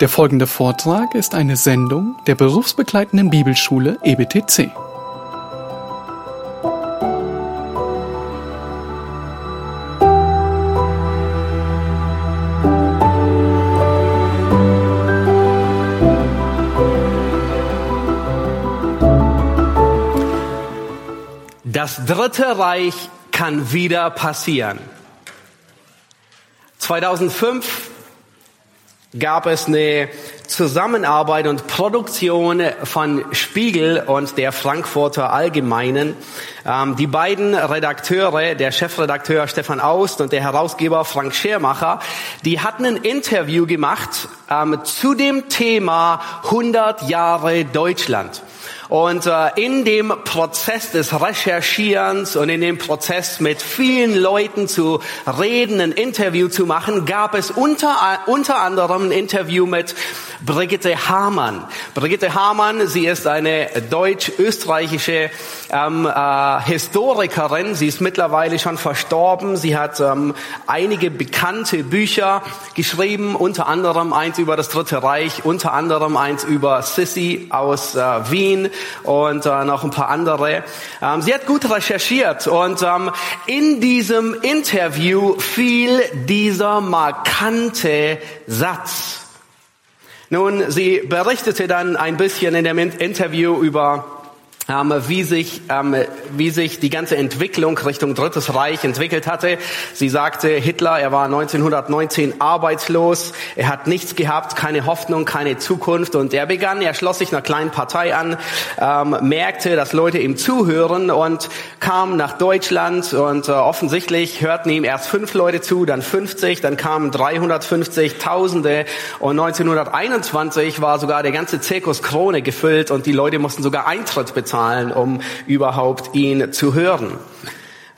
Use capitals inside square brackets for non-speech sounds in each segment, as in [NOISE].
Der folgende Vortrag ist eine Sendung der berufsbegleitenden Bibelschule EBTC. Das Dritte Reich kann wieder passieren. 2005 gab es eine Zusammenarbeit und Produktion von Spiegel und der Frankfurter Allgemeinen. Ähm, die beiden Redakteure, der Chefredakteur Stefan Aust und der Herausgeber Frank Schermacher, die hatten ein Interview gemacht ähm, zu dem Thema 100 Jahre Deutschland. Und äh, in dem Prozess des Recherchierens und in dem Prozess mit vielen Leuten zu reden, ein Interview zu machen, gab es unter, unter anderem ein Interview mit Brigitte Hamann. Brigitte Hamann, sie ist eine deutsch-österreichische ähm, äh, Historikerin. Sie ist mittlerweile schon verstorben. Sie hat ähm, einige bekannte Bücher geschrieben, unter anderem eins über das Dritte Reich, unter anderem eins über Sissi aus äh, Wien und äh, noch ein paar andere. Ähm, sie hat gut recherchiert und ähm, in diesem Interview fiel dieser markante Satz. Nun, sie berichtete dann ein bisschen in dem Interview über wie sich ähm, wie sich die ganze Entwicklung Richtung Drittes Reich entwickelt hatte. Sie sagte, Hitler, er war 1919 arbeitslos, er hat nichts gehabt, keine Hoffnung, keine Zukunft. Und er begann, er schloss sich einer kleinen Partei an, ähm, merkte, dass Leute ihm zuhören und kam nach Deutschland. Und äh, offensichtlich hörten ihm erst fünf Leute zu, dann 50, dann kamen 350 Tausende. Und 1921 war sogar der ganze Zirkus Krone gefüllt und die Leute mussten sogar Eintritt bezahlen zahlen, um überhaupt ihn zu hören.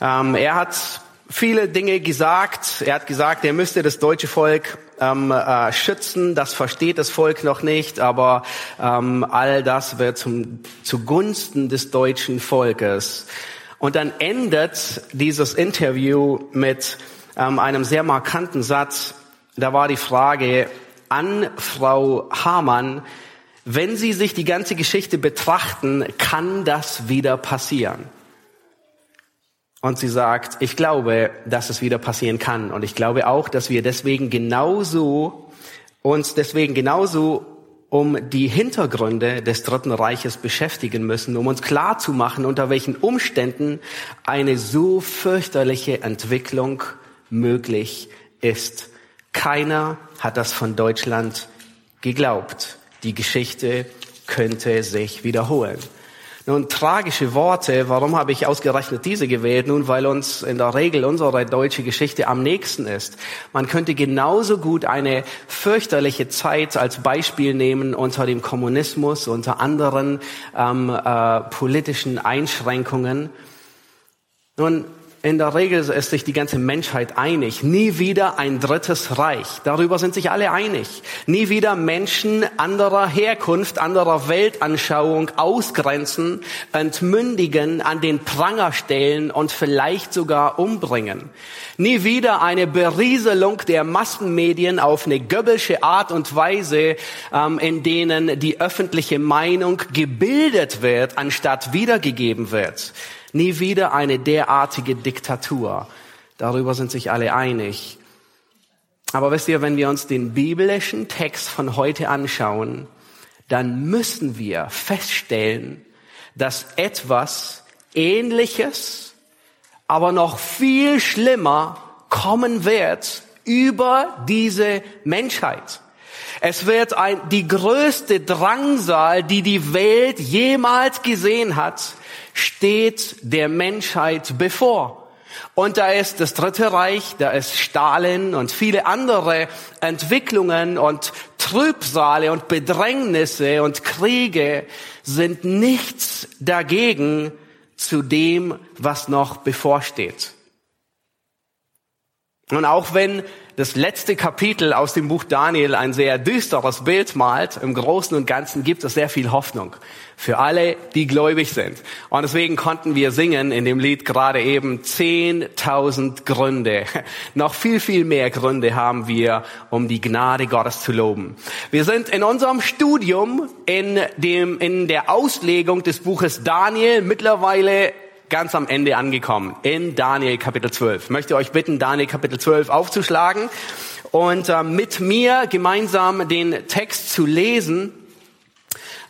Ähm, er hat viele Dinge gesagt. Er hat gesagt, er müsste das deutsche Volk ähm, äh, schützen. Das versteht das Volk noch nicht, aber ähm, all das wird zum, zugunsten des deutschen Volkes. Und dann endet dieses Interview mit ähm, einem sehr markanten Satz. Da war die Frage an Frau Hamann, wenn Sie sich die ganze Geschichte betrachten, kann das wieder passieren. Und sie sagt, ich glaube, dass es wieder passieren kann. Und ich glaube auch, dass wir deswegen genauso, uns deswegen genauso um die Hintergründe des Dritten Reiches beschäftigen müssen, um uns klar zu machen, unter welchen Umständen eine so fürchterliche Entwicklung möglich ist. Keiner hat das von Deutschland geglaubt die Geschichte könnte sich wiederholen. Nun, tragische Worte, warum habe ich ausgerechnet diese gewählt? Nun, weil uns in der Regel unsere deutsche Geschichte am nächsten ist. Man könnte genauso gut eine fürchterliche Zeit als Beispiel nehmen unter dem Kommunismus, unter anderen ähm, äh, politischen Einschränkungen. Nun, in der Regel ist sich die ganze Menschheit einig. Nie wieder ein drittes Reich. Darüber sind sich alle einig. Nie wieder Menschen anderer Herkunft, anderer Weltanschauung ausgrenzen, entmündigen, an den Pranger stellen und vielleicht sogar umbringen. Nie wieder eine Berieselung der Massenmedien auf eine göbbelsche Art und Weise, ähm, in denen die öffentliche Meinung gebildet wird, anstatt wiedergegeben wird. Nie wieder eine derartige Diktatur. Darüber sind sich alle einig. Aber wisst ihr, wenn wir uns den biblischen Text von heute anschauen, dann müssen wir feststellen, dass etwas Ähnliches, aber noch viel schlimmer kommen wird über diese Menschheit. Es wird ein, die größte Drangsal, die die Welt jemals gesehen hat, steht der Menschheit bevor. Und da ist das Dritte Reich, da ist Stalin und viele andere Entwicklungen und Trübsale und Bedrängnisse und Kriege sind nichts dagegen zu dem, was noch bevorsteht. Und auch wenn das letzte Kapitel aus dem Buch Daniel ein sehr düsteres Bild malt, im Großen und Ganzen gibt es sehr viel Hoffnung für alle, die gläubig sind. Und deswegen konnten wir singen in dem Lied gerade eben 10.000 Gründe. [LAUGHS] Noch viel, viel mehr Gründe haben wir, um die Gnade Gottes zu loben. Wir sind in unserem Studium in dem, in der Auslegung des Buches Daniel mittlerweile ganz am Ende angekommen, in Daniel Kapitel 12. Ich möchte euch bitten, Daniel Kapitel 12 aufzuschlagen und äh, mit mir gemeinsam den Text zu lesen.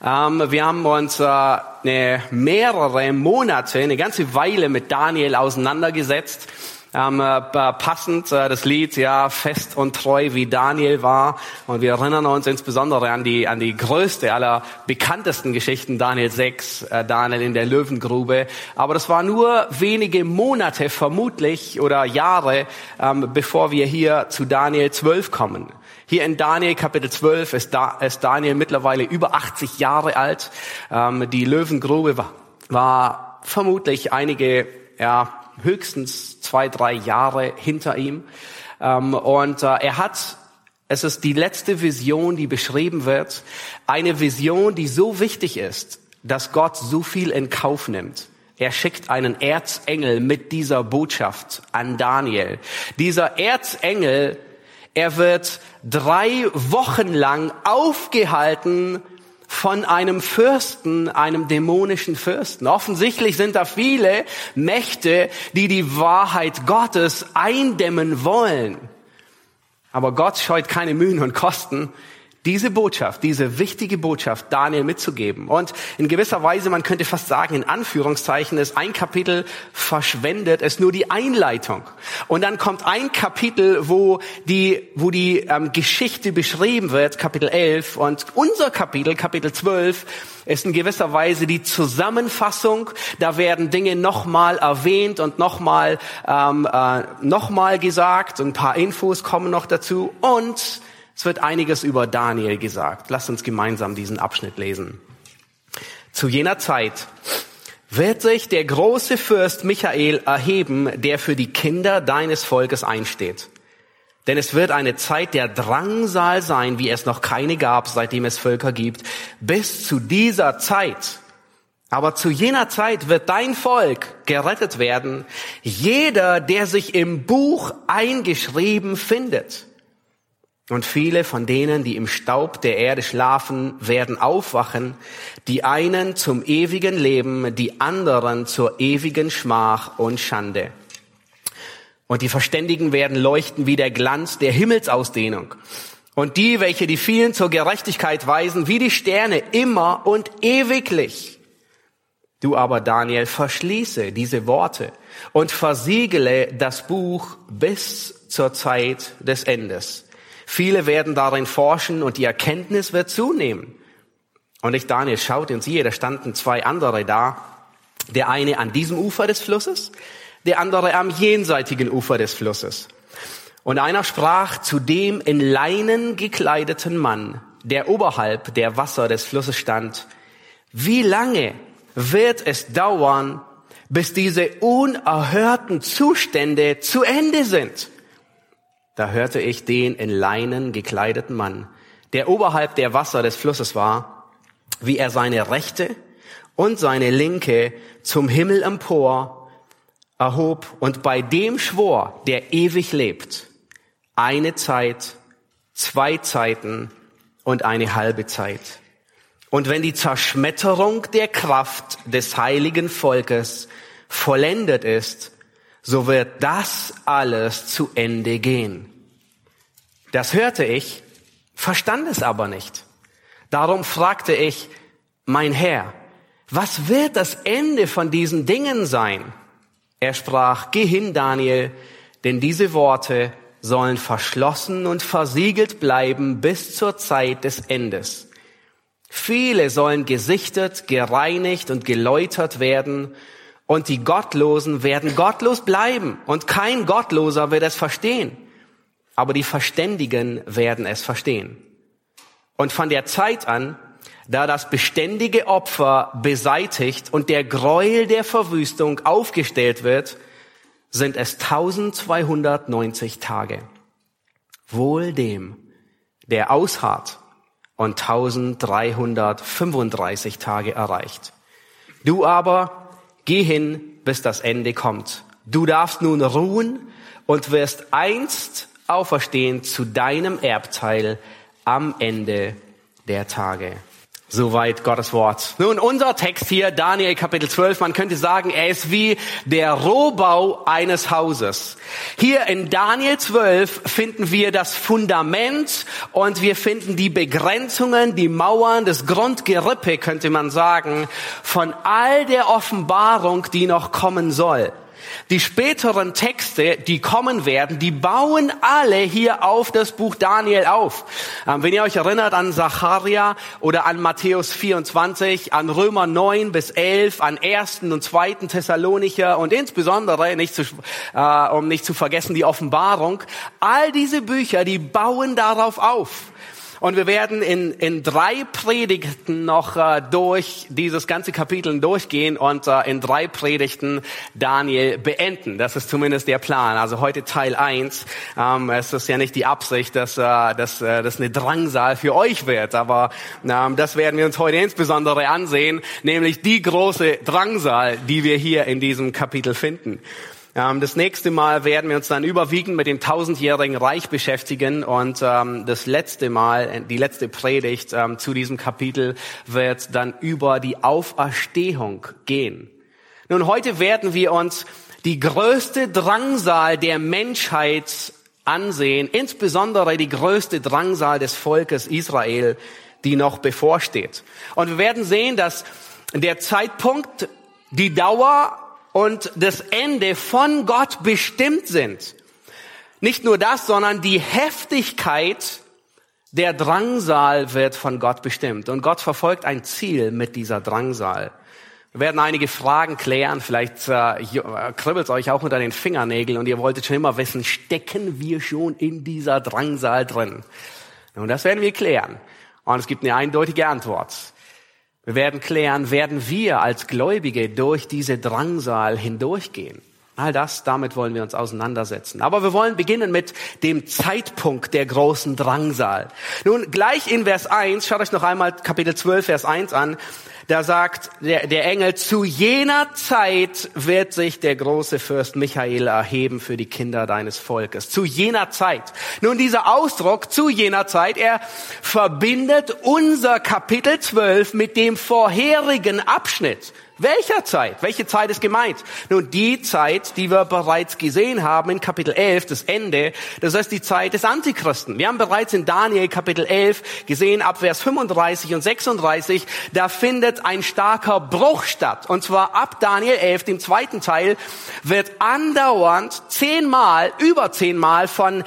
Ähm, wir haben uns äh, eine, mehrere Monate, eine ganze Weile mit Daniel auseinandergesetzt ähm, äh, passend äh, das Lied ja fest und treu wie Daniel war. Und wir erinnern uns insbesondere an die an die größte aller bekanntesten Geschichten Daniel 6 äh, Daniel in der Löwengrube. Aber das war nur wenige Monate vermutlich oder Jahre ähm, bevor wir hier zu Daniel 12 kommen. Hier in Daniel Kapitel 12 ist, da, ist Daniel mittlerweile über 80 Jahre alt. Ähm, die Löwengrube war, war vermutlich einige ja höchstens zwei, drei Jahre hinter ihm. Ähm, und äh, er hat, es ist die letzte Vision, die beschrieben wird, eine Vision, die so wichtig ist, dass Gott so viel in Kauf nimmt. Er schickt einen Erzengel mit dieser Botschaft an Daniel. Dieser Erzengel, er wird drei Wochen lang aufgehalten von einem Fürsten, einem dämonischen Fürsten. Offensichtlich sind da viele Mächte, die die Wahrheit Gottes eindämmen wollen. Aber Gott scheut keine Mühen und Kosten, diese Botschaft, diese wichtige Botschaft Daniel mitzugeben. Und in gewisser Weise, man könnte fast sagen, in Anführungszeichen, ist ein Kapitel verschwendet, ist nur die Einleitung. Und dann kommt ein Kapitel, wo die, wo die ähm, Geschichte beschrieben wird, Kapitel 11. Und unser Kapitel, Kapitel 12, ist in gewisser Weise die Zusammenfassung. Da werden Dinge nochmal erwähnt und nochmal ähm, äh, nochmal gesagt. Ein paar Infos kommen noch dazu. Und es wird einiges über Daniel gesagt. Lasst uns gemeinsam diesen Abschnitt lesen. Zu jener Zeit wird sich der große Fürst Michael erheben, der für die Kinder deines Volkes einsteht. Denn es wird eine Zeit der Drangsal sein, wie es noch keine gab, seitdem es Völker gibt, bis zu dieser Zeit. Aber zu jener Zeit wird dein Volk gerettet werden, jeder, der sich im Buch eingeschrieben findet. Und viele von denen, die im Staub der Erde schlafen, werden aufwachen, die einen zum ewigen Leben, die anderen zur ewigen Schmach und Schande. Und die Verständigen werden leuchten wie der Glanz der Himmelsausdehnung. Und die, welche die vielen zur Gerechtigkeit weisen, wie die Sterne immer und ewiglich. Du aber, Daniel, verschließe diese Worte und versiegele das Buch bis zur Zeit des Endes. Viele werden darin forschen und die Erkenntnis wird zunehmen. Und ich, Daniel, schaute und siehe, da standen zwei andere da. Der eine an diesem Ufer des Flusses, der andere am jenseitigen Ufer des Flusses. Und einer sprach zu dem in Leinen gekleideten Mann, der oberhalb der Wasser des Flusses stand, wie lange wird es dauern, bis diese unerhörten Zustände zu Ende sind? Da hörte ich den in Leinen gekleideten Mann, der oberhalb der Wasser des Flusses war, wie er seine rechte und seine linke zum Himmel empor erhob und bei dem schwor, der ewig lebt, eine Zeit, zwei Zeiten und eine halbe Zeit. Und wenn die Zerschmetterung der Kraft des heiligen Volkes vollendet ist, so wird das alles zu Ende gehen. Das hörte ich, verstand es aber nicht. Darum fragte ich, mein Herr, was wird das Ende von diesen Dingen sein? Er sprach, geh hin, Daniel, denn diese Worte sollen verschlossen und versiegelt bleiben bis zur Zeit des Endes. Viele sollen gesichtet, gereinigt und geläutert werden, und die Gottlosen werden gottlos bleiben, und kein Gottloser wird es verstehen aber die Verständigen werden es verstehen. Und von der Zeit an, da das beständige Opfer beseitigt und der Gräuel der Verwüstung aufgestellt wird, sind es 1290 Tage. Wohl dem, der ausharrt und 1335 Tage erreicht. Du aber geh hin, bis das Ende kommt. Du darfst nun ruhen und wirst einst auferstehen zu deinem Erbteil am Ende der Tage. Soweit Gottes Wort. Nun, unser Text hier, Daniel Kapitel 12, man könnte sagen, er ist wie der Rohbau eines Hauses. Hier in Daniel 12 finden wir das Fundament und wir finden die Begrenzungen, die Mauern, das Grundgerippe, könnte man sagen, von all der Offenbarung, die noch kommen soll. Die späteren Texte, die kommen werden, die bauen alle hier auf das Buch Daniel auf. Ähm, wenn ihr euch erinnert an Zacharia oder an Matthäus 24, an Römer 9 bis 11, an 1. und 2. Thessalonicher und insbesondere, nicht zu, äh, um nicht zu vergessen, die Offenbarung, all diese Bücher, die bauen darauf auf. Und wir werden in, in drei Predigten noch äh, durch dieses ganze Kapitel durchgehen und äh, in drei Predigten Daniel beenden. Das ist zumindest der Plan. Also heute Teil eins. Ähm, es ist ja nicht die Absicht, dass, äh, dass äh, das eine Drangsal für euch wird, aber ähm, das werden wir uns heute insbesondere ansehen, nämlich die große Drangsal, die wir hier in diesem Kapitel finden. Ähm, das nächste Mal werden wir uns dann überwiegend mit dem tausendjährigen Reich beschäftigen und ähm, das letzte Mal, die letzte Predigt ähm, zu diesem Kapitel wird dann über die Auferstehung gehen. Nun, heute werden wir uns die größte Drangsal der Menschheit ansehen, insbesondere die größte Drangsal des Volkes Israel, die noch bevorsteht. Und wir werden sehen, dass der Zeitpunkt, die Dauer und das Ende von Gott bestimmt sind. Nicht nur das, sondern die Heftigkeit der Drangsal wird von Gott bestimmt. Und Gott verfolgt ein Ziel mit dieser Drangsal. Wir werden einige Fragen klären. Vielleicht äh, kribbelt es euch auch unter den Fingernägeln und ihr wolltet schon immer wissen, stecken wir schon in dieser Drangsal drin? Und das werden wir klären. Und es gibt eine eindeutige Antwort. Wir werden klären, werden wir als Gläubige durch diese Drangsal hindurchgehen. All das, damit wollen wir uns auseinandersetzen. Aber wir wollen beginnen mit dem Zeitpunkt der großen Drangsal. Nun, gleich in Vers 1, schaut euch noch einmal Kapitel 12, Vers 1 an da sagt der, der Engel, zu jener Zeit wird sich der große Fürst Michael erheben für die Kinder deines Volkes. Zu jener Zeit. Nun, dieser Ausdruck, zu jener Zeit, er verbindet unser Kapitel 12 mit dem vorherigen Abschnitt. Welcher Zeit? Welche Zeit ist gemeint? Nun, die Zeit, die wir bereits gesehen haben in Kapitel 11, das Ende, das heißt die Zeit des Antichristen. Wir haben bereits in Daniel Kapitel 11 gesehen, ab Vers 35 und 36, da findet ein starker Bruch statt. Und zwar ab Daniel 11, dem zweiten Teil, wird andauernd zehnmal, über zehnmal von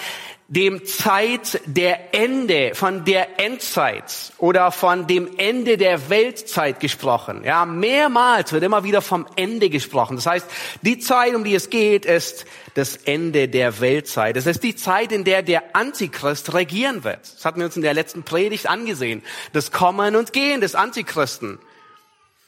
dem Zeit der Ende, von der Endzeit oder von dem Ende der Weltzeit gesprochen. Ja, mehrmals wird immer wieder vom Ende gesprochen. Das heißt, die Zeit, um die es geht, ist das Ende der Weltzeit. Es ist die Zeit, in der der Antichrist regieren wird. Das hatten wir uns in der letzten Predigt angesehen. Das Kommen und Gehen des Antichristen.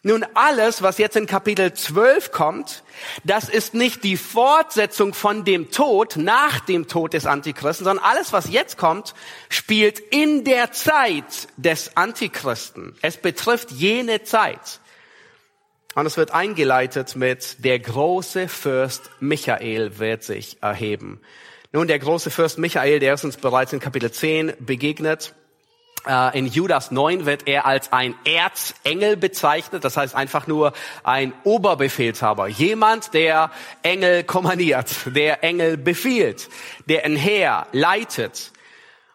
Nun, alles, was jetzt in Kapitel 12 kommt, das ist nicht die Fortsetzung von dem Tod nach dem Tod des Antichristen, sondern alles, was jetzt kommt, spielt in der Zeit des Antichristen. Es betrifft jene Zeit. Und es wird eingeleitet mit, der große Fürst Michael wird sich erheben. Nun, der große Fürst Michael, der ist uns bereits in Kapitel 10 begegnet. Äh, in Judas 9 wird er als ein Erzengel bezeichnet, das heißt einfach nur ein Oberbefehlshaber, jemand, der Engel kommandiert, der Engel befiehlt, der ein Heer leitet.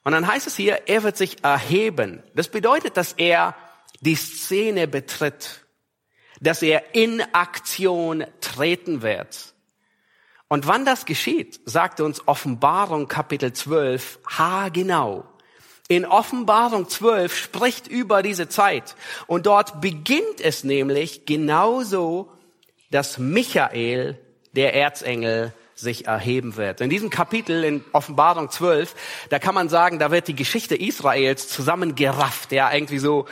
Und dann heißt es hier, er wird sich erheben. Das bedeutet, dass er die Szene betritt, dass er in Aktion treten wird. Und wann das geschieht, sagt uns Offenbarung Kapitel 12 haargenau in Offenbarung 12 spricht über diese Zeit. Und dort beginnt es nämlich genauso, dass Michael, der Erzengel, sich erheben wird. In diesem Kapitel in Offenbarung 12, da kann man sagen, da wird die Geschichte Israels zusammengerafft, ja, irgendwie so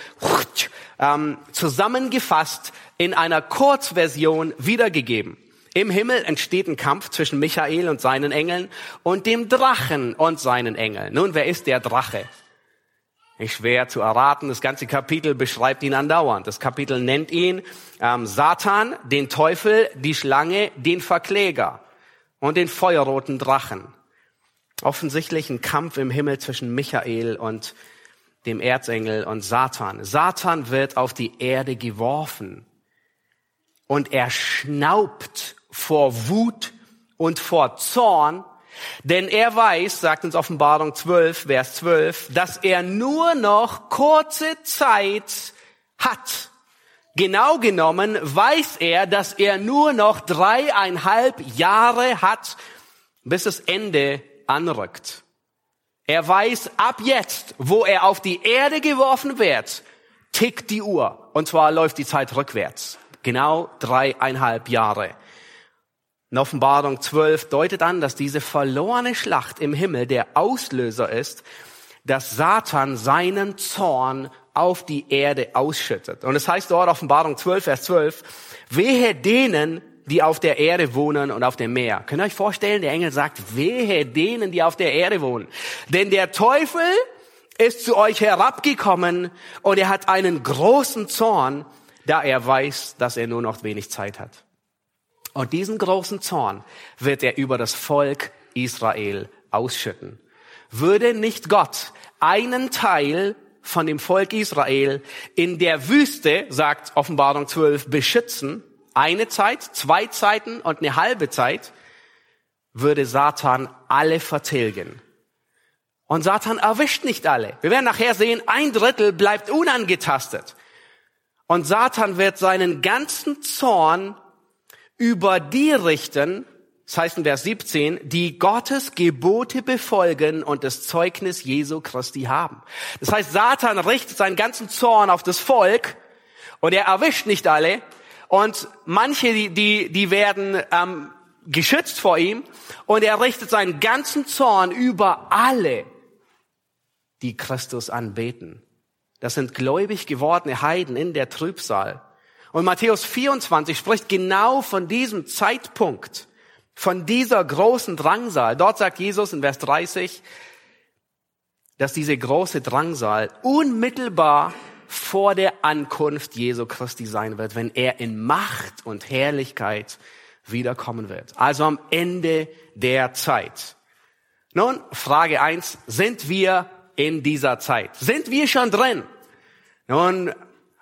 ähm, zusammengefasst in einer Kurzversion wiedergegeben. Im Himmel entsteht ein Kampf zwischen Michael und seinen Engeln und dem Drachen und seinen Engeln. Nun, wer ist der Drache? Nicht schwer zu erraten. Das ganze Kapitel beschreibt ihn andauernd. Das Kapitel nennt ihn ähm, Satan, den Teufel, die Schlange, den Verkläger und den feuerroten Drachen. Offensichtlich ein Kampf im Himmel zwischen Michael und dem Erzengel und Satan. Satan wird auf die Erde geworfen und er schnaubt vor Wut und vor Zorn, denn er weiß, sagt uns Offenbarung 12, Vers 12, dass er nur noch kurze Zeit hat. Genau genommen weiß er, dass er nur noch dreieinhalb Jahre hat, bis das Ende anrückt. Er weiß ab jetzt, wo er auf die Erde geworfen wird, tickt die Uhr. Und zwar läuft die Zeit rückwärts. Genau dreieinhalb Jahre. In Offenbarung 12 deutet an, dass diese verlorene Schlacht im Himmel der Auslöser ist, dass Satan seinen Zorn auf die Erde ausschüttet. Und es heißt dort Offenbarung 12, Vers 12, wehe denen, die auf der Erde wohnen und auf dem Meer. Könnt ihr euch vorstellen, der Engel sagt, wehe denen, die auf der Erde wohnen. Denn der Teufel ist zu euch herabgekommen und er hat einen großen Zorn, da er weiß, dass er nur noch wenig Zeit hat. Und diesen großen Zorn wird er über das Volk Israel ausschütten. Würde nicht Gott einen Teil von dem Volk Israel in der Wüste, sagt Offenbarung 12, beschützen, eine Zeit, zwei Zeiten und eine halbe Zeit, würde Satan alle vertilgen. Und Satan erwischt nicht alle. Wir werden nachher sehen, ein Drittel bleibt unangetastet. Und Satan wird seinen ganzen Zorn über die richten, das heißt in Vers 17, die Gottes Gebote befolgen und das Zeugnis Jesu Christi haben. Das heißt, Satan richtet seinen ganzen Zorn auf das Volk und er erwischt nicht alle, und manche, die, die, die werden ähm, geschützt vor ihm. Und er richtet seinen ganzen Zorn über alle, die Christus anbeten. Das sind gläubig gewordene Heiden in der Trübsal. Und Matthäus 24 spricht genau von diesem Zeitpunkt, von dieser großen Drangsal. Dort sagt Jesus in Vers 30, dass diese große Drangsal unmittelbar vor der Ankunft Jesu Christi sein wird, wenn er in Macht und Herrlichkeit wiederkommen wird. Also am Ende der Zeit. Nun, Frage eins: sind wir in dieser Zeit? Sind wir schon drin? Nun,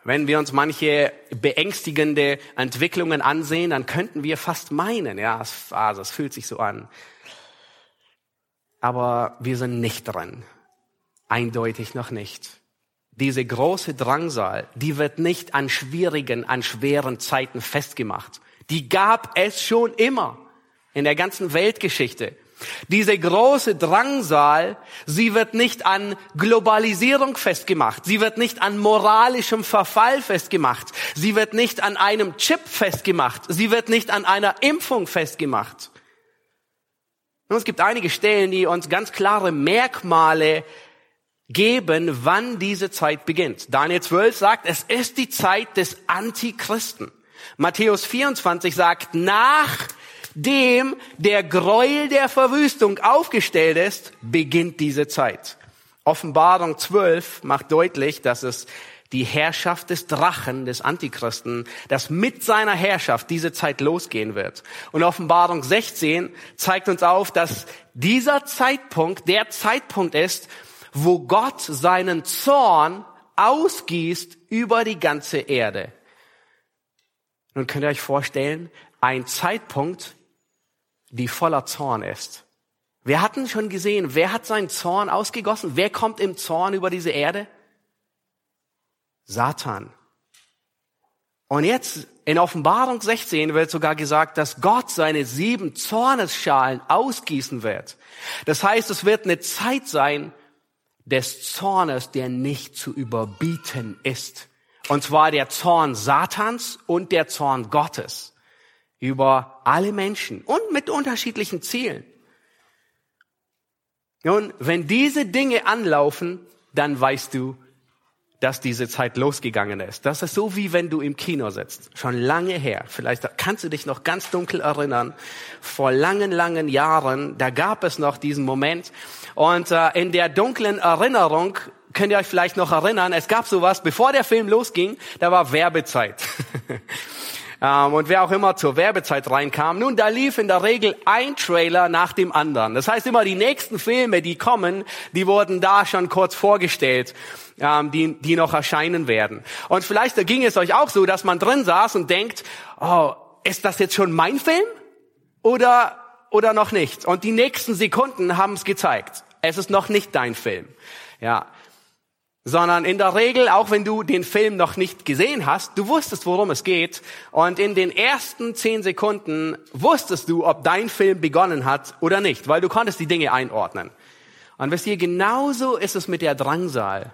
wenn wir uns manche beängstigende Entwicklungen ansehen, dann könnten wir fast meinen, ja, also es fühlt sich so an. Aber wir sind nicht drin. Eindeutig noch nicht diese große Drangsal, die wird nicht an schwierigen, an schweren Zeiten festgemacht. Die gab es schon immer in der ganzen Weltgeschichte. Diese große Drangsal, sie wird nicht an Globalisierung festgemacht. Sie wird nicht an moralischem Verfall festgemacht. Sie wird nicht an einem Chip festgemacht. Sie wird nicht an einer Impfung festgemacht. Und es gibt einige Stellen, die uns ganz klare Merkmale geben, wann diese Zeit beginnt. Daniel 12 sagt, es ist die Zeit des Antichristen. Matthäus 24 sagt, nachdem der Gräuel der Verwüstung aufgestellt ist, beginnt diese Zeit. Offenbarung 12 macht deutlich, dass es die Herrschaft des Drachen, des Antichristen, dass mit seiner Herrschaft diese Zeit losgehen wird. Und Offenbarung 16 zeigt uns auf, dass dieser Zeitpunkt der Zeitpunkt ist, wo Gott seinen Zorn ausgießt über die ganze Erde. Nun könnt ihr euch vorstellen, ein Zeitpunkt, die voller Zorn ist. Wir hatten schon gesehen, wer hat seinen Zorn ausgegossen? Wer kommt im Zorn über diese Erde? Satan. Und jetzt in Offenbarung 16 wird sogar gesagt, dass Gott seine sieben Zornesschalen ausgießen wird. Das heißt, es wird eine Zeit sein, des Zornes, der nicht zu überbieten ist. Und zwar der Zorn Satans und der Zorn Gottes über alle Menschen und mit unterschiedlichen Zielen. Nun, wenn diese Dinge anlaufen, dann weißt du, dass diese Zeit losgegangen ist. Das ist so wie wenn du im Kino sitzt. Schon lange her. Vielleicht kannst du dich noch ganz dunkel erinnern. Vor langen, langen Jahren, da gab es noch diesen Moment. Und äh, in der dunklen Erinnerung könnt ihr euch vielleicht noch erinnern, es gab sowas, bevor der Film losging, da war Werbezeit. [LAUGHS] ähm, und wer auch immer zur Werbezeit reinkam, nun, da lief in der Regel ein Trailer nach dem anderen. Das heißt immer, die nächsten Filme, die kommen, die wurden da schon kurz vorgestellt, ähm, die, die noch erscheinen werden. Und vielleicht ging es euch auch so, dass man drin saß und denkt, oh, ist das jetzt schon mein Film? Oder, oder noch nicht? Und die nächsten Sekunden haben es gezeigt. Es ist noch nicht dein Film. Ja, sondern in der Regel, auch wenn du den Film noch nicht gesehen hast, du wusstest, worum es geht. Und in den ersten zehn Sekunden wusstest du, ob dein Film begonnen hat oder nicht, weil du konntest die Dinge einordnen. Und wisst ihr, genauso ist es mit der Drangsal.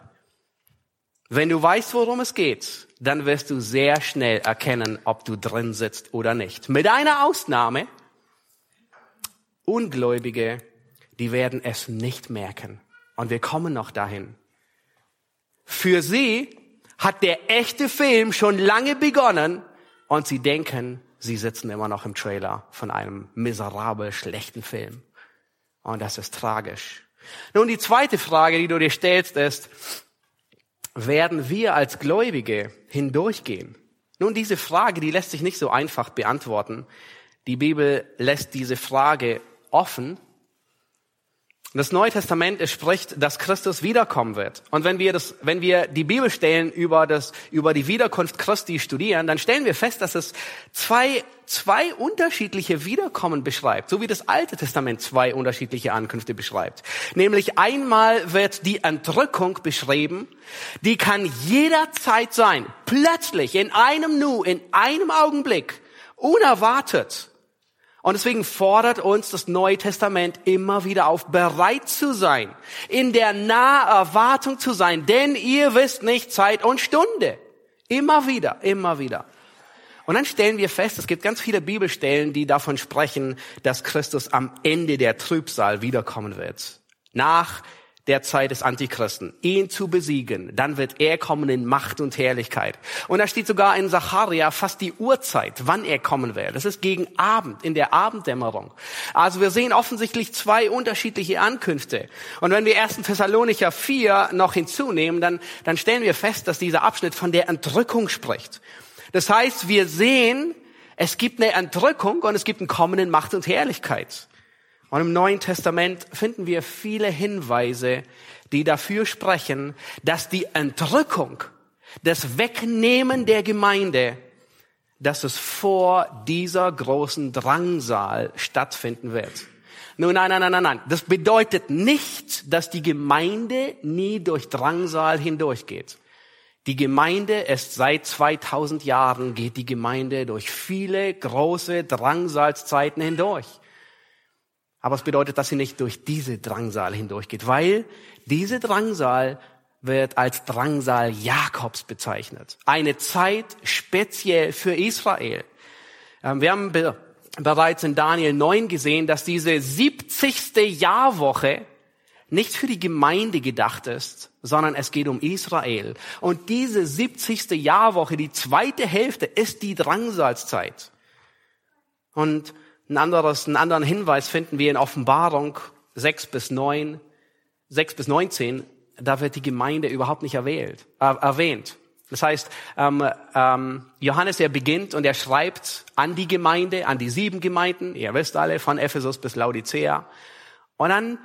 Wenn du weißt, worum es geht, dann wirst du sehr schnell erkennen, ob du drin sitzt oder nicht. Mit einer Ausnahme, Ungläubige, die werden es nicht merken. Und wir kommen noch dahin. Für sie hat der echte Film schon lange begonnen und sie denken, sie sitzen immer noch im Trailer von einem miserabel schlechten Film. Und das ist tragisch. Nun, die zweite Frage, die du dir stellst, ist, werden wir als Gläubige hindurchgehen? Nun, diese Frage, die lässt sich nicht so einfach beantworten. Die Bibel lässt diese Frage offen das Neue Testament spricht, dass Christus wiederkommen wird. Und wenn wir das, wenn wir die Bibelstellen über das, über die Wiederkunft Christi studieren, dann stellen wir fest, dass es zwei, zwei unterschiedliche Wiederkommen beschreibt, so wie das Alte Testament zwei unterschiedliche Ankünfte beschreibt. Nämlich einmal wird die Entrückung beschrieben, die kann jederzeit sein, plötzlich, in einem Nu, in einem Augenblick, unerwartet. Und deswegen fordert uns das Neue Testament immer wieder auf, bereit zu sein, in der nahe Erwartung zu sein, denn ihr wisst nicht Zeit und Stunde. Immer wieder, immer wieder. Und dann stellen wir fest, es gibt ganz viele Bibelstellen, die davon sprechen, dass Christus am Ende der Trübsal wiederkommen wird. Nach der Zeit des Antichristen, ihn zu besiegen, dann wird er kommen in Macht und Herrlichkeit. Und da steht sogar in Zacharia fast die Uhrzeit, wann er kommen wird. Das ist gegen Abend, in der Abenddämmerung. Also wir sehen offensichtlich zwei unterschiedliche Ankünfte. Und wenn wir 1. Thessalonicher 4 noch hinzunehmen, dann, dann stellen wir fest, dass dieser Abschnitt von der Entrückung spricht. Das heißt, wir sehen, es gibt eine Entrückung und es gibt einen Kommen in Macht und Herrlichkeit. Und im Neuen Testament finden wir viele Hinweise, die dafür sprechen, dass die Entrückung, das Wegnehmen der Gemeinde, dass es vor dieser großen Drangsal stattfinden wird. Nun, nein, nein, nein, nein, nein. Das bedeutet nicht, dass die Gemeinde nie durch Drangsal hindurchgeht. Die Gemeinde ist seit 2000 Jahren, geht die Gemeinde durch viele große Drangsalszeiten hindurch. Aber es bedeutet, dass sie nicht durch diese Drangsal hindurchgeht, weil diese Drangsal wird als Drangsal Jakobs bezeichnet. Eine Zeit speziell für Israel. Ähm, wir haben bereits in Daniel 9 gesehen, dass diese 70. Jahrwoche nicht für die Gemeinde gedacht ist, sondern es geht um Israel. Und diese 70. Jahrwoche, die zweite Hälfte, ist die Drangsalzeit. Und ein anderes, einen anderen Hinweis finden wir in Offenbarung 6 bis 9, 6 bis 19. Da wird die Gemeinde überhaupt nicht erwählt, äh, erwähnt. Das heißt, ähm, ähm, Johannes, er beginnt und er schreibt an die Gemeinde, an die sieben Gemeinden, ihr wisst alle, von Ephesus bis Laodicea. Und dann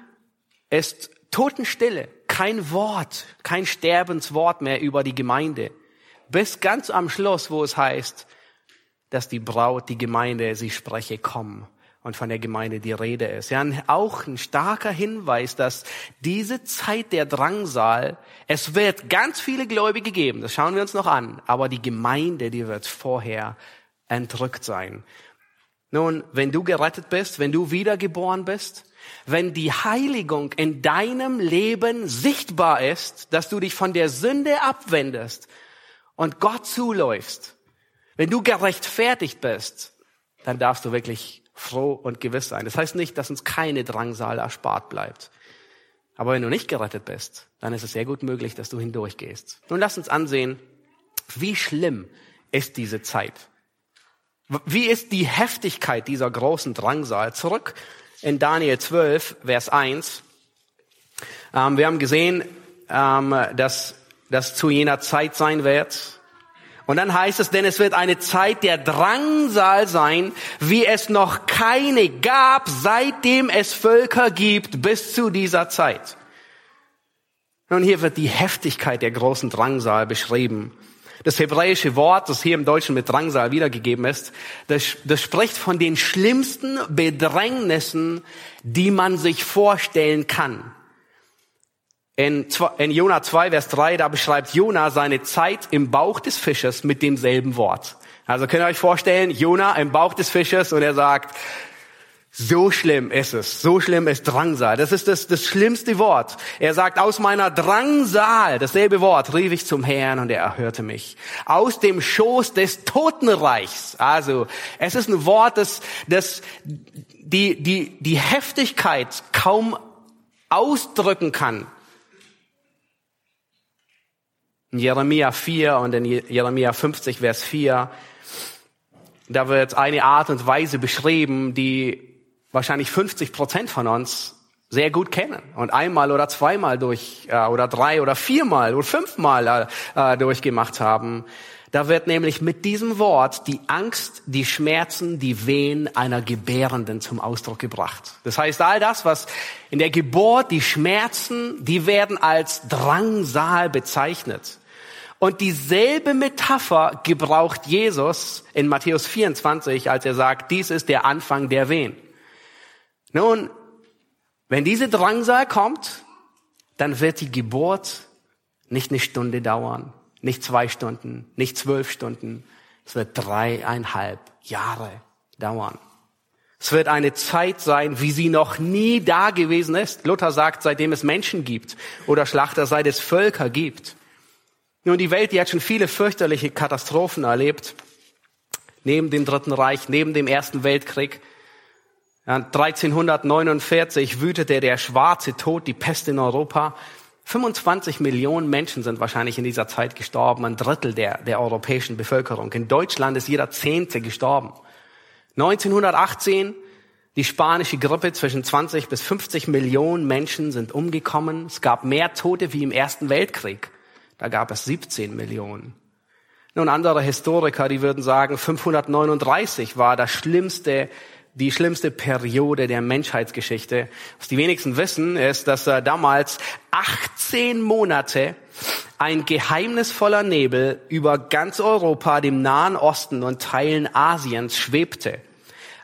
ist Totenstille, kein Wort, kein Sterbenswort mehr über die Gemeinde. Bis ganz am Schluss, wo es heißt, dass die Braut, die Gemeinde, sie spreche, komm und von der Gemeinde die Rede ist. Ja, auch ein starker Hinweis, dass diese Zeit der Drangsal, es wird ganz viele Gläubige geben, das schauen wir uns noch an, aber die Gemeinde, die wird vorher entrückt sein. Nun, wenn du gerettet bist, wenn du wiedergeboren bist, wenn die Heiligung in deinem Leben sichtbar ist, dass du dich von der Sünde abwendest und Gott zuläufst, wenn du gerechtfertigt bist, dann darfst du wirklich froh und gewiss sein. Das heißt nicht, dass uns keine Drangsal erspart bleibt. Aber wenn du nicht gerettet bist, dann ist es sehr gut möglich, dass du hindurchgehst. Nun lass uns ansehen, wie schlimm ist diese Zeit. Wie ist die Heftigkeit dieser großen Drangsal? Zurück in Daniel 12, Vers 1. Ähm, wir haben gesehen, ähm, dass das zu jener Zeit sein wird. Und dann heißt es, denn es wird eine Zeit der Drangsal sein, wie es noch keine gab, seitdem es Völker gibt, bis zu dieser Zeit. Nun, hier wird die Heftigkeit der großen Drangsal beschrieben. Das hebräische Wort, das hier im Deutschen mit Drangsal wiedergegeben ist, das, das spricht von den schlimmsten Bedrängnissen, die man sich vorstellen kann. In, in Jona 2, Vers 3, da beschreibt Jona seine Zeit im Bauch des Fisches mit demselben Wort. Also könnt ihr euch vorstellen, Jona im Bauch des Fisches und er sagt, so schlimm ist es. So schlimm ist Drangsal. Das ist das, das schlimmste Wort. Er sagt, aus meiner Drangsal, dasselbe Wort, rief ich zum Herrn und er erhörte mich. Aus dem Schoß des Totenreichs. Also, es ist ein Wort, das, das die, die, die Heftigkeit kaum ausdrücken kann. In Jeremia 4 und in Jeremia 50, Vers 4, da wird eine Art und Weise beschrieben, die wahrscheinlich 50 Prozent von uns sehr gut kennen und einmal oder zweimal durch äh, oder drei oder viermal oder fünfmal äh, äh, durchgemacht haben. Da wird nämlich mit diesem Wort die Angst, die Schmerzen, die Wehen einer Gebärenden zum Ausdruck gebracht. Das heißt, all das, was in der Geburt, die Schmerzen, die werden als Drangsal bezeichnet. Und dieselbe Metapher gebraucht Jesus in Matthäus 24, als er sagt, dies ist der Anfang der Wehen. Nun, wenn diese Drangsal kommt, dann wird die Geburt nicht eine Stunde dauern, nicht zwei Stunden, nicht zwölf Stunden. Es wird dreieinhalb Jahre dauern. Es wird eine Zeit sein, wie sie noch nie da gewesen ist. Luther sagt, seitdem es Menschen gibt oder Schlachter, seit es Völker gibt. Nun, die Welt, die hat schon viele fürchterliche Katastrophen erlebt. Neben dem Dritten Reich, neben dem Ersten Weltkrieg. 1349 wütete der schwarze Tod, die Pest in Europa. 25 Millionen Menschen sind wahrscheinlich in dieser Zeit gestorben, ein Drittel der, der europäischen Bevölkerung. In Deutschland ist jeder Zehnte gestorben. 1918 die spanische Grippe, zwischen 20 bis 50 Millionen Menschen sind umgekommen. Es gab mehr Tote wie im Ersten Weltkrieg. Da gab es 17 Millionen. Nun, andere Historiker, die würden sagen, 539 war das schlimmste die schlimmste Periode der Menschheitsgeschichte. Was die wenigsten wissen, ist, dass äh, damals 18 Monate ein geheimnisvoller Nebel über ganz Europa, dem Nahen Osten und Teilen Asiens schwebte.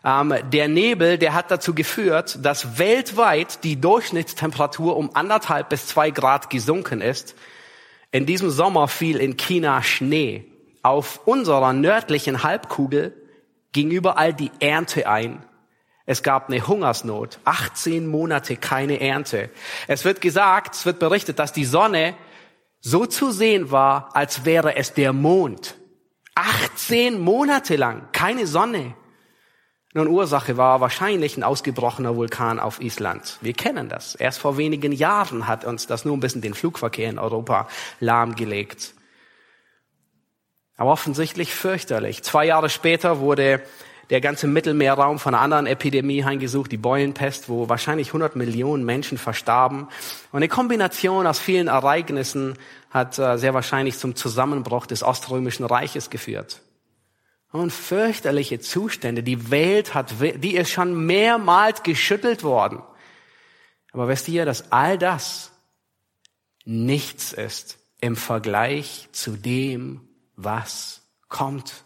Ähm, der Nebel, der hat dazu geführt, dass weltweit die Durchschnittstemperatur um anderthalb bis zwei Grad gesunken ist. In diesem Sommer fiel in China Schnee. Auf unserer nördlichen Halbkugel ging überall die Ernte ein. Es gab eine Hungersnot, 18 Monate keine Ernte. Es wird gesagt, es wird berichtet, dass die Sonne so zu sehen war, als wäre es der Mond. 18 Monate lang keine Sonne. Nun, Ursache war wahrscheinlich ein ausgebrochener Vulkan auf Island. Wir kennen das. Erst vor wenigen Jahren hat uns das nur ein bisschen den Flugverkehr in Europa lahmgelegt. Aber offensichtlich fürchterlich. Zwei Jahre später wurde der ganze Mittelmeerraum von einer anderen Epidemie heimgesucht, die Beulenpest, wo wahrscheinlich 100 Millionen Menschen verstarben. Und eine Kombination aus vielen Ereignissen hat äh, sehr wahrscheinlich zum Zusammenbruch des Oströmischen Reiches geführt. Und fürchterliche Zustände. Die Welt hat, die ist schon mehrmals geschüttelt worden. Aber wisst ihr, dass all das nichts ist im Vergleich zu dem, was kommt.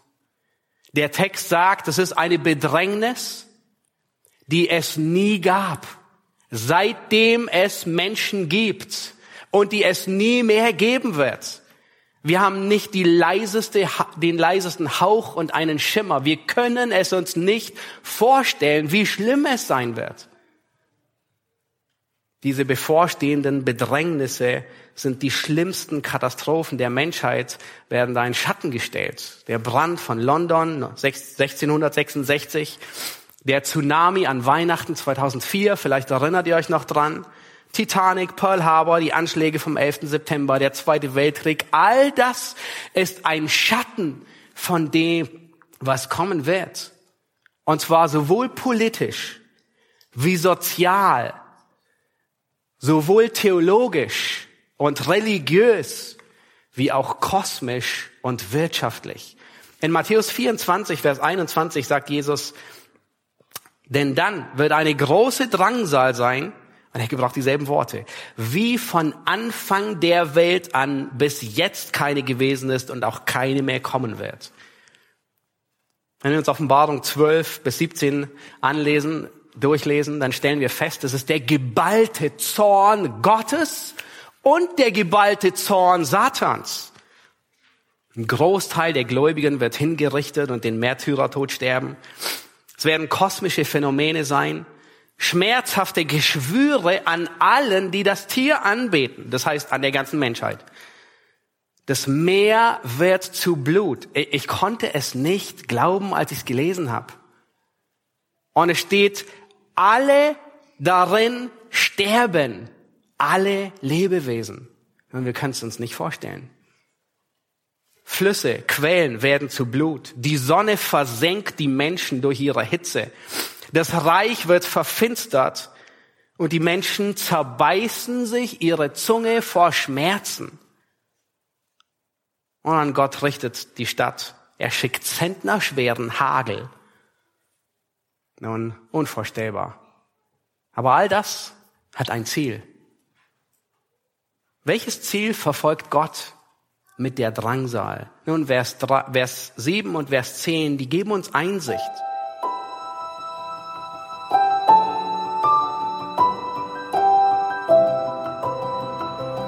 Der Text sagt, es ist eine Bedrängnis, die es nie gab, seitdem es Menschen gibt und die es nie mehr geben wird. Wir haben nicht die leiseste, den leisesten Hauch und einen Schimmer. Wir können es uns nicht vorstellen, wie schlimm es sein wird. Diese bevorstehenden Bedrängnisse sind die schlimmsten Katastrophen der Menschheit, werden da in Schatten gestellt. Der Brand von London 1666, der Tsunami an Weihnachten 2004, vielleicht erinnert ihr euch noch dran, Titanic, Pearl Harbor, die Anschläge vom 11. September, der Zweite Weltkrieg, all das ist ein Schatten von dem, was kommen wird. Und zwar sowohl politisch wie sozial, sowohl theologisch und religiös wie auch kosmisch und wirtschaftlich. In Matthäus 24, Vers 21 sagt Jesus, denn dann wird eine große Drangsal sein, und er gebraucht dieselben Worte, wie von Anfang der Welt an bis jetzt keine gewesen ist und auch keine mehr kommen wird. Wenn wir uns Offenbarung 12 bis 17 anlesen, durchlesen, dann stellen wir fest, es ist der geballte Zorn Gottes und der geballte Zorn Satans. Ein Großteil der Gläubigen wird hingerichtet und den Märtyrertod sterben. Es werden kosmische Phänomene sein, schmerzhafte Geschwüre an allen, die das Tier anbeten, das heißt an der ganzen Menschheit. Das Meer wird zu Blut. Ich konnte es nicht glauben, als ich es gelesen habe. Und es steht, alle darin sterben, alle Lebewesen. Und wir können es uns nicht vorstellen. Flüsse, Quellen werden zu Blut. Die Sonne versenkt die Menschen durch ihre Hitze. Das Reich wird verfinstert und die Menschen zerbeißen sich ihre Zunge vor Schmerzen. Und an Gott richtet die Stadt. Er schickt zentnerschweren Hagel. Nun, unvorstellbar. Aber all das hat ein Ziel. Welches Ziel verfolgt Gott mit der Drangsal? Nun, Vers, Vers 7 und Vers 10, die geben uns Einsicht.